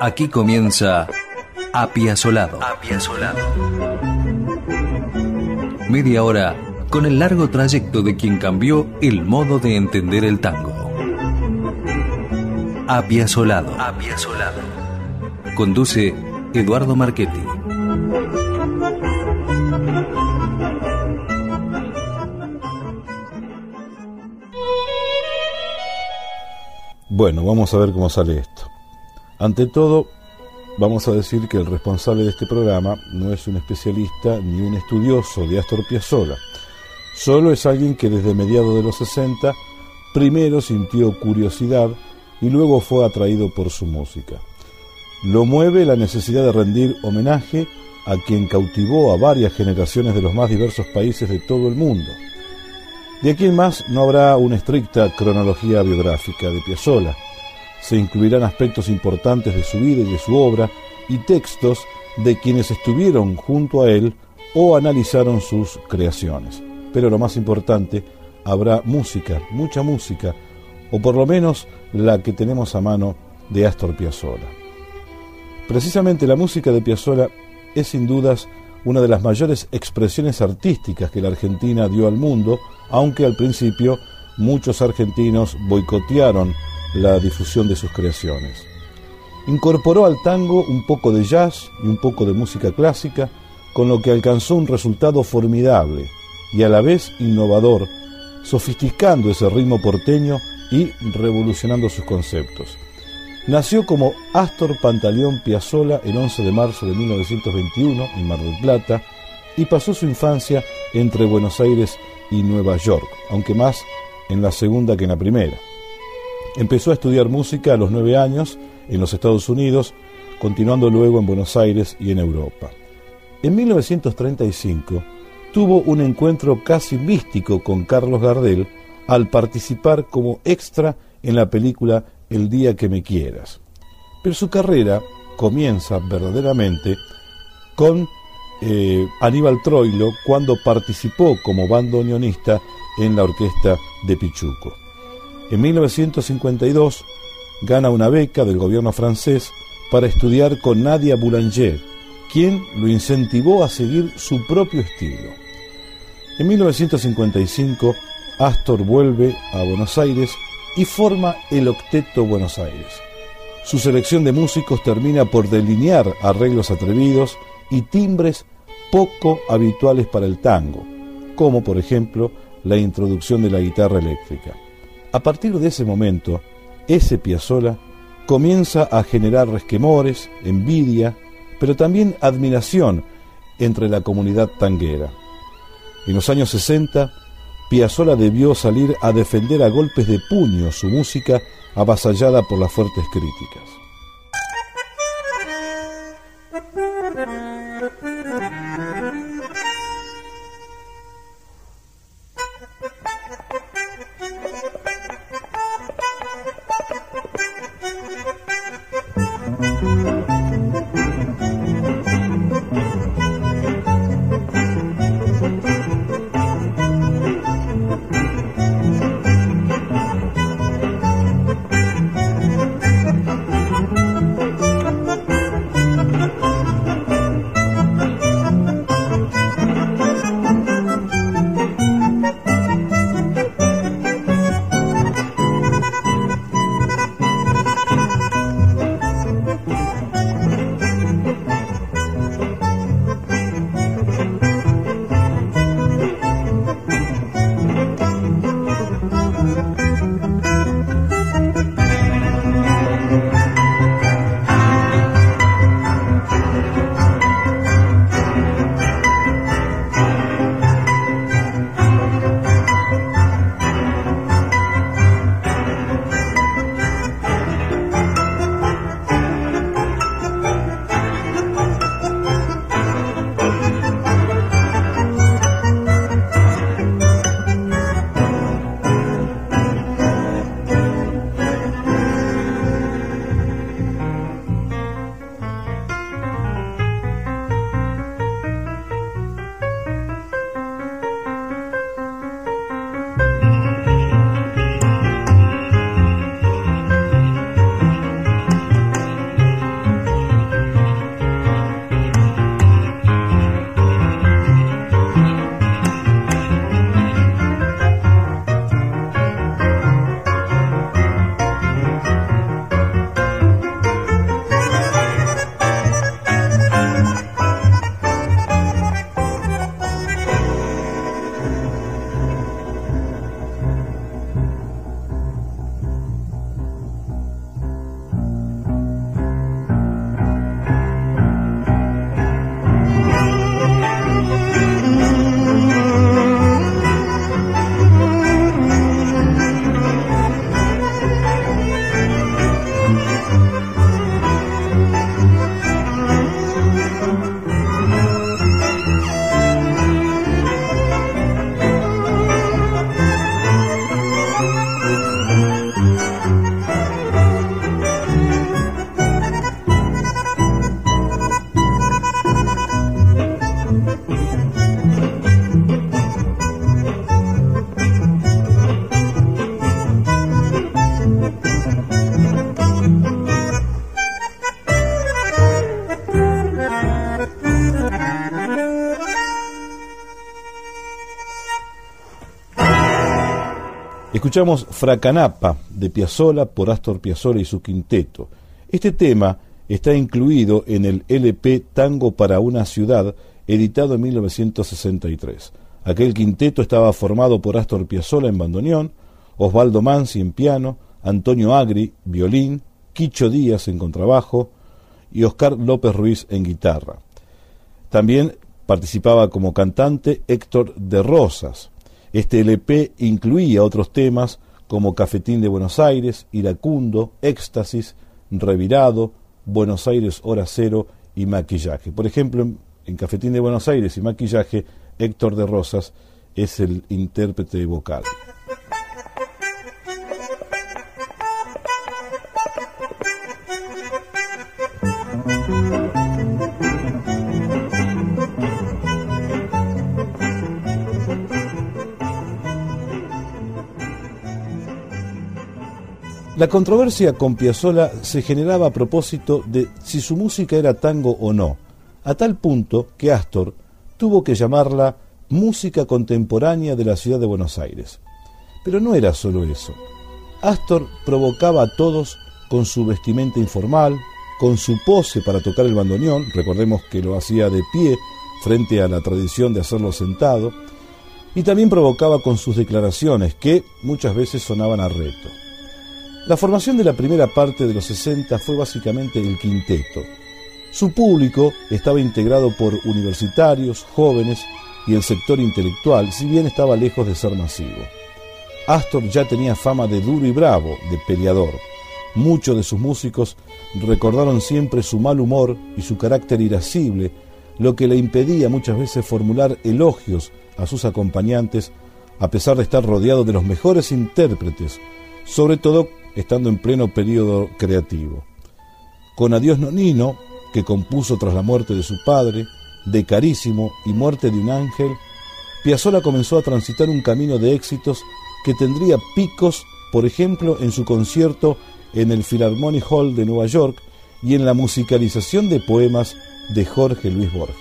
Aquí comienza Apiasolado. Media hora con el largo trayecto de quien cambió el modo de entender el tango. Apiasolado. Apiasolado. Conduce Eduardo Marchetti. Bueno, vamos a ver cómo sale esto. Ante todo, vamos a decir que el responsable de este programa no es un especialista ni un estudioso de Astor Piazzolla. Solo es alguien que desde mediados de los 60 primero sintió curiosidad y luego fue atraído por su música. Lo mueve la necesidad de rendir homenaje a quien cautivó a varias generaciones de los más diversos países de todo el mundo. De aquí en más no habrá una estricta cronología biográfica de Piazzolla. Se incluirán aspectos importantes de su vida y de su obra y textos de quienes estuvieron junto a él o analizaron sus creaciones. Pero lo más importante, habrá música, mucha música, o por lo menos la que tenemos a mano de Astor Piazzolla. Precisamente la música de Piazzolla es sin dudas una de las mayores expresiones artísticas que la Argentina dio al mundo, aunque al principio muchos argentinos boicotearon la difusión de sus creaciones. Incorporó al tango un poco de jazz y un poco de música clásica, con lo que alcanzó un resultado formidable y a la vez innovador, sofisticando ese ritmo porteño y revolucionando sus conceptos. Nació como Astor Pantaleón Piazzolla el 11 de marzo de 1921 en Mar del Plata y pasó su infancia entre Buenos Aires y Nueva York, aunque más en la segunda que en la primera. Empezó a estudiar música a los nueve años en los Estados Unidos, continuando luego en Buenos Aires y en Europa. En 1935 tuvo un encuentro casi místico con Carlos Gardel al participar como extra en la película El día que me quieras. Pero su carrera comienza verdaderamente con eh, Aníbal Troilo cuando participó como bandoneonista en la orquesta de Pichuco. En 1952 gana una beca del gobierno francés para estudiar con Nadia Boulanger, quien lo incentivó a seguir su propio estilo. En 1955 Astor vuelve a Buenos Aires y forma el Octeto Buenos Aires. Su selección de músicos termina por delinear arreglos atrevidos y timbres poco habituales para el tango, como por ejemplo la introducción de la guitarra eléctrica. A partir de ese momento, ese Piazzolla comienza a generar resquemores, envidia, pero también admiración entre la comunidad tanguera. En los años 60, Piazzolla debió salir a defender a golpes de puño su música avasallada por las fuertes críticas. Escuchamos Fracanapa de Piazzola por Astor Piazzola y su quinteto. Este tema está incluido en el LP Tango para una ciudad, editado en 1963. Aquel quinteto estaba formado por Astor Piazzolla en bandoneón, Osvaldo Mansi en piano, Antonio Agri, violín, Quicho Díaz en contrabajo y Oscar López Ruiz en guitarra. También participaba como cantante Héctor de Rosas. Este LP incluía otros temas como Cafetín de Buenos Aires, Iracundo, Éxtasis, Revirado, Buenos Aires Hora Cero y Maquillaje. Por ejemplo, en Cafetín de Buenos Aires y Maquillaje, Héctor de Rosas es el intérprete vocal. La controversia con Piazzolla se generaba a propósito de si su música era tango o no, a tal punto que Astor tuvo que llamarla música contemporánea de la ciudad de Buenos Aires. Pero no era solo eso. Astor provocaba a todos con su vestimenta informal, con su pose para tocar el bandoneón, recordemos que lo hacía de pie frente a la tradición de hacerlo sentado, y también provocaba con sus declaraciones que muchas veces sonaban a reto. La formación de la primera parte de los 60 fue básicamente el quinteto. Su público estaba integrado por universitarios, jóvenes y el sector intelectual, si bien estaba lejos de ser masivo. Astor ya tenía fama de duro y bravo, de peleador. Muchos de sus músicos recordaron siempre su mal humor y su carácter irascible, lo que le impedía muchas veces formular elogios a sus acompañantes, a pesar de estar rodeado de los mejores intérpretes, sobre todo estando en pleno periodo creativo. Con Adiós Nonino, que compuso tras la muerte de su padre, de Carísimo y Muerte de un ángel, Piazzolla comenzó a transitar un camino de éxitos que tendría picos, por ejemplo, en su concierto en el Philharmonic Hall de Nueva York y en la musicalización de poemas de Jorge Luis Borges.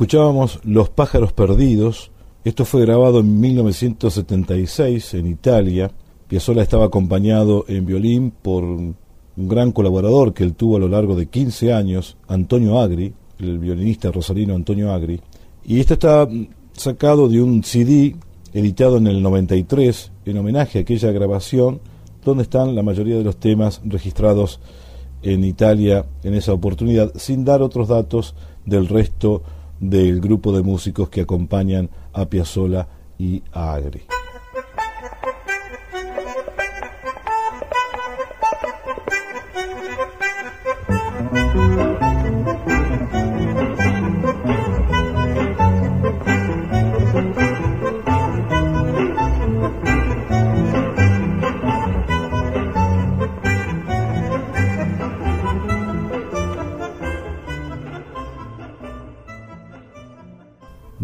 Escuchábamos Los pájaros perdidos. Esto fue grabado en 1976 en Italia. Piazzolla estaba acompañado en violín por un gran colaborador que él tuvo a lo largo de 15 años, Antonio Agri, el violinista rosarino Antonio Agri. Y esto está sacado de un CD editado en el 93 en homenaje a aquella grabación donde están la mayoría de los temas registrados en Italia en esa oportunidad, sin dar otros datos del resto del grupo de músicos que acompañan a Piazzolla y a Agri.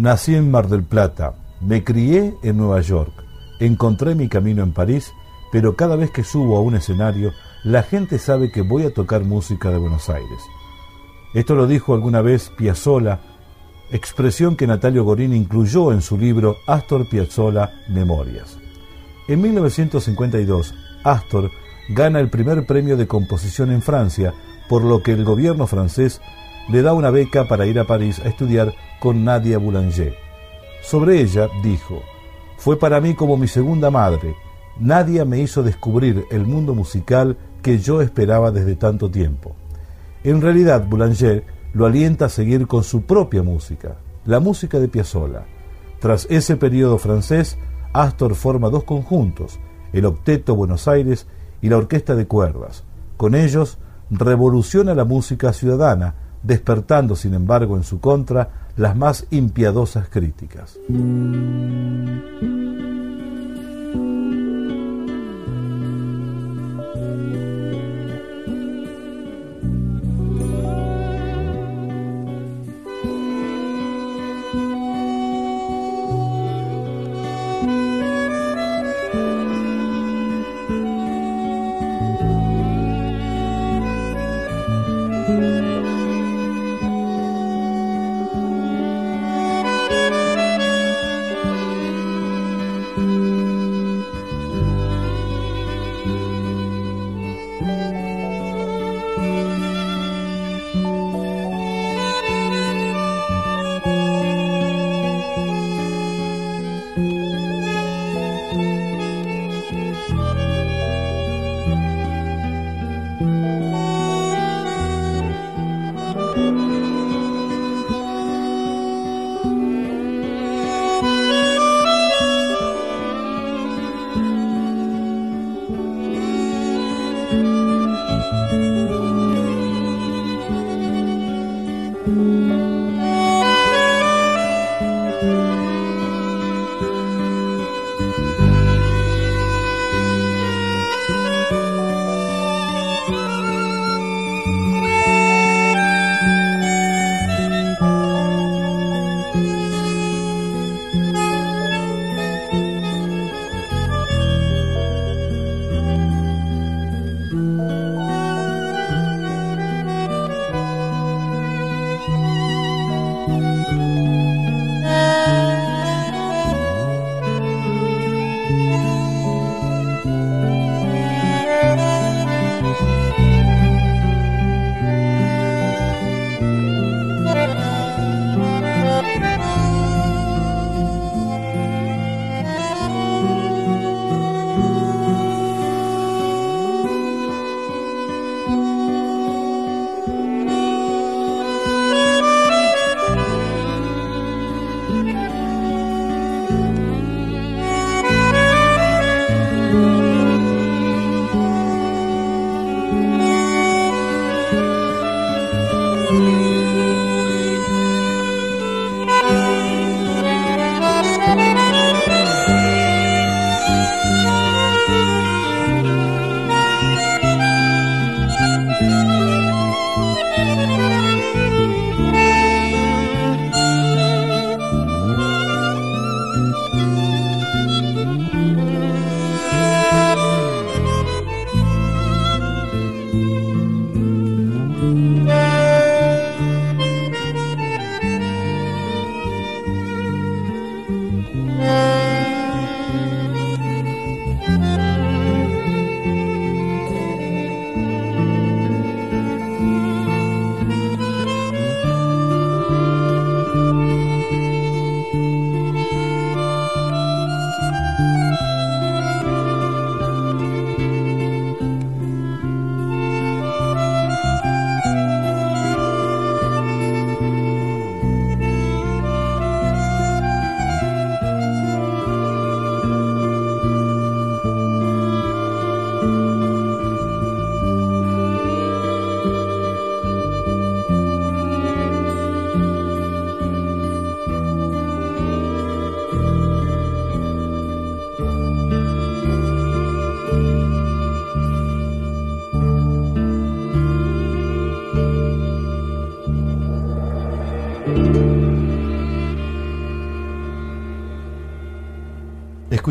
Nací en Mar del Plata, me crié en Nueva York, encontré mi camino en París, pero cada vez que subo a un escenario, la gente sabe que voy a tocar música de Buenos Aires. Esto lo dijo alguna vez Piazzolla, expresión que Natalio Gorín incluyó en su libro Astor Piazzolla Memorias. En 1952, Astor gana el primer premio de composición en Francia, por lo que el gobierno francés le da una beca para ir a París a estudiar con Nadia Boulanger. Sobre ella dijo, fue para mí como mi segunda madre. Nadia me hizo descubrir el mundo musical que yo esperaba desde tanto tiempo. En realidad, Boulanger lo alienta a seguir con su propia música, la música de Piazzolla. Tras ese periodo francés, Astor forma dos conjuntos, el Octeto Buenos Aires y la Orquesta de Cuerdas. Con ellos revoluciona la música ciudadana, despertando, sin embargo, en su contra las más impiadosas críticas.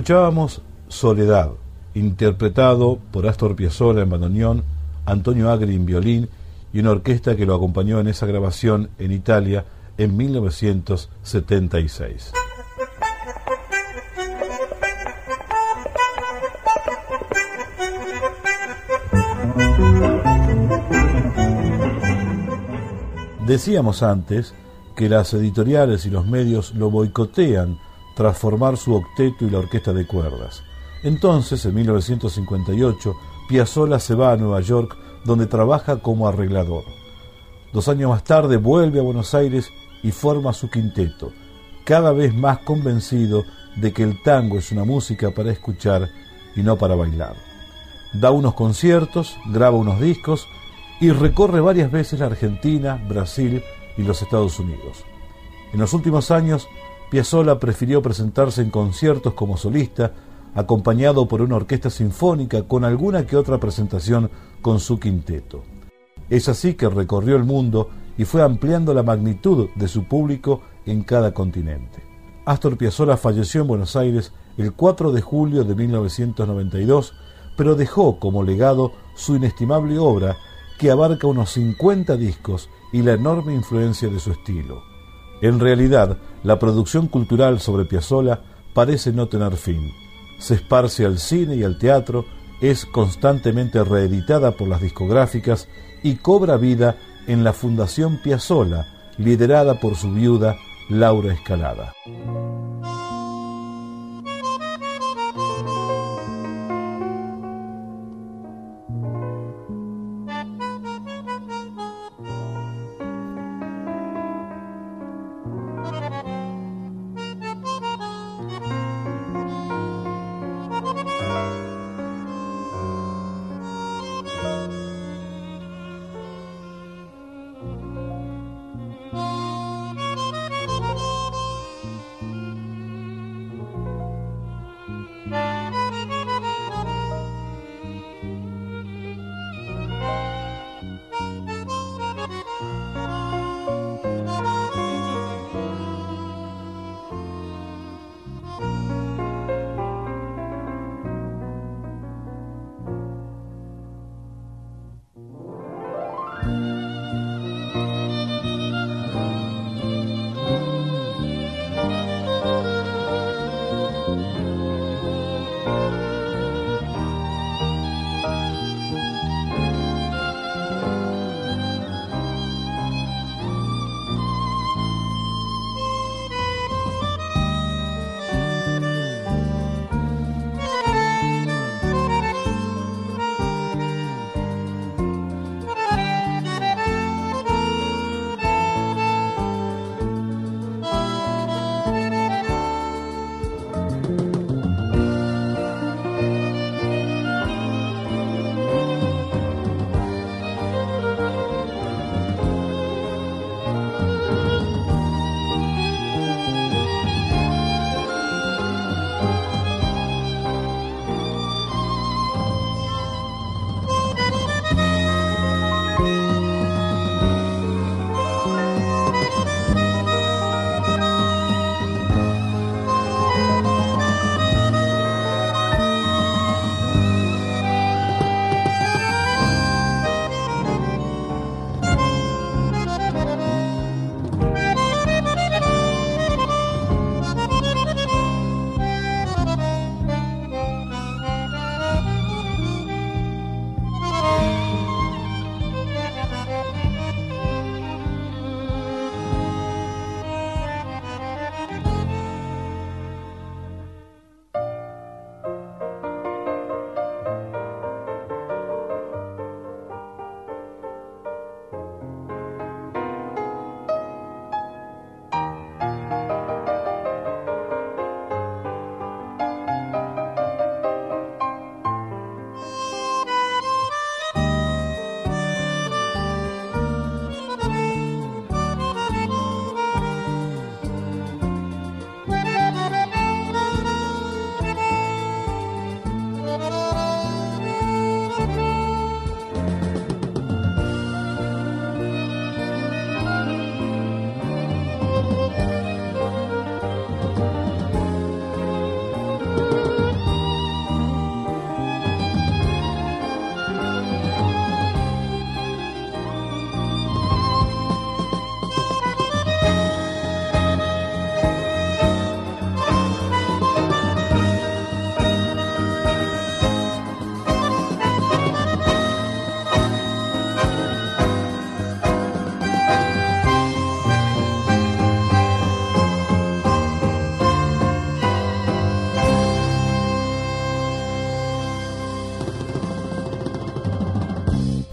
Escuchábamos Soledad, interpretado por Astor Piazzolla en bandoneón, Antonio Agri en violín y una orquesta que lo acompañó en esa grabación en Italia en 1976. Decíamos antes que las editoriales y los medios lo boicotean tras formar su octeto y la orquesta de cuerdas. Entonces, en 1958, Piazzolla se va a Nueva York, donde trabaja como arreglador. Dos años más tarde vuelve a Buenos Aires y forma su quinteto, cada vez más convencido de que el tango es una música para escuchar y no para bailar. Da unos conciertos, graba unos discos y recorre varias veces la Argentina, Brasil y los Estados Unidos. En los últimos años, Piazzolla prefirió presentarse en conciertos como solista, acompañado por una orquesta sinfónica con alguna que otra presentación con su quinteto. Es así que recorrió el mundo y fue ampliando la magnitud de su público en cada continente. Astor Piazzolla falleció en Buenos Aires el 4 de julio de 1992, pero dejó como legado su inestimable obra que abarca unos 50 discos y la enorme influencia de su estilo. En realidad, la producción cultural sobre Piazzolla parece no tener fin. Se esparce al cine y al teatro, es constantemente reeditada por las discográficas y cobra vida en la Fundación Piazzolla, liderada por su viuda Laura Escalada.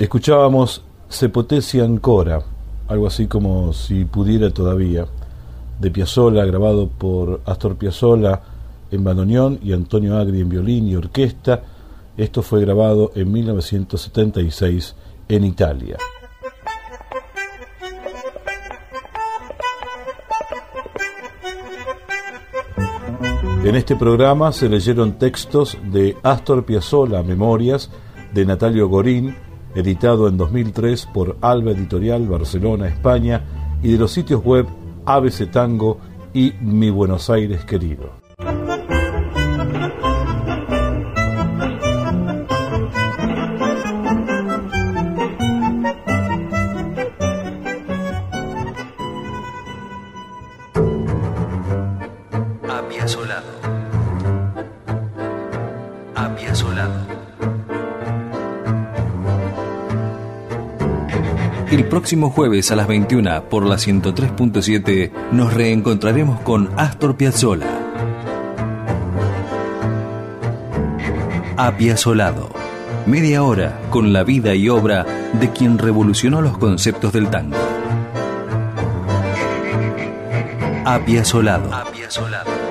Escuchábamos Se potesi ancora, algo así como Si pudiera todavía, de Piazzolla, grabado por Astor Piazzolla en bandoneón y Antonio Agri en violín y orquesta. Esto fue grabado en 1976 en Italia. En este programa se leyeron textos de Astor Piazzolla, Memorias, de Natalio Gorín, editado en 2003 por Alba Editorial Barcelona, España, y de los sitios web ABC Tango y Mi Buenos Aires Querido. Próximo jueves a las 21 por la 103.7 nos reencontraremos con Astor Piazzolla. Apiazolado. Media hora con la vida y obra de quien revolucionó los conceptos del tango. Apiazolado. Apiazolado.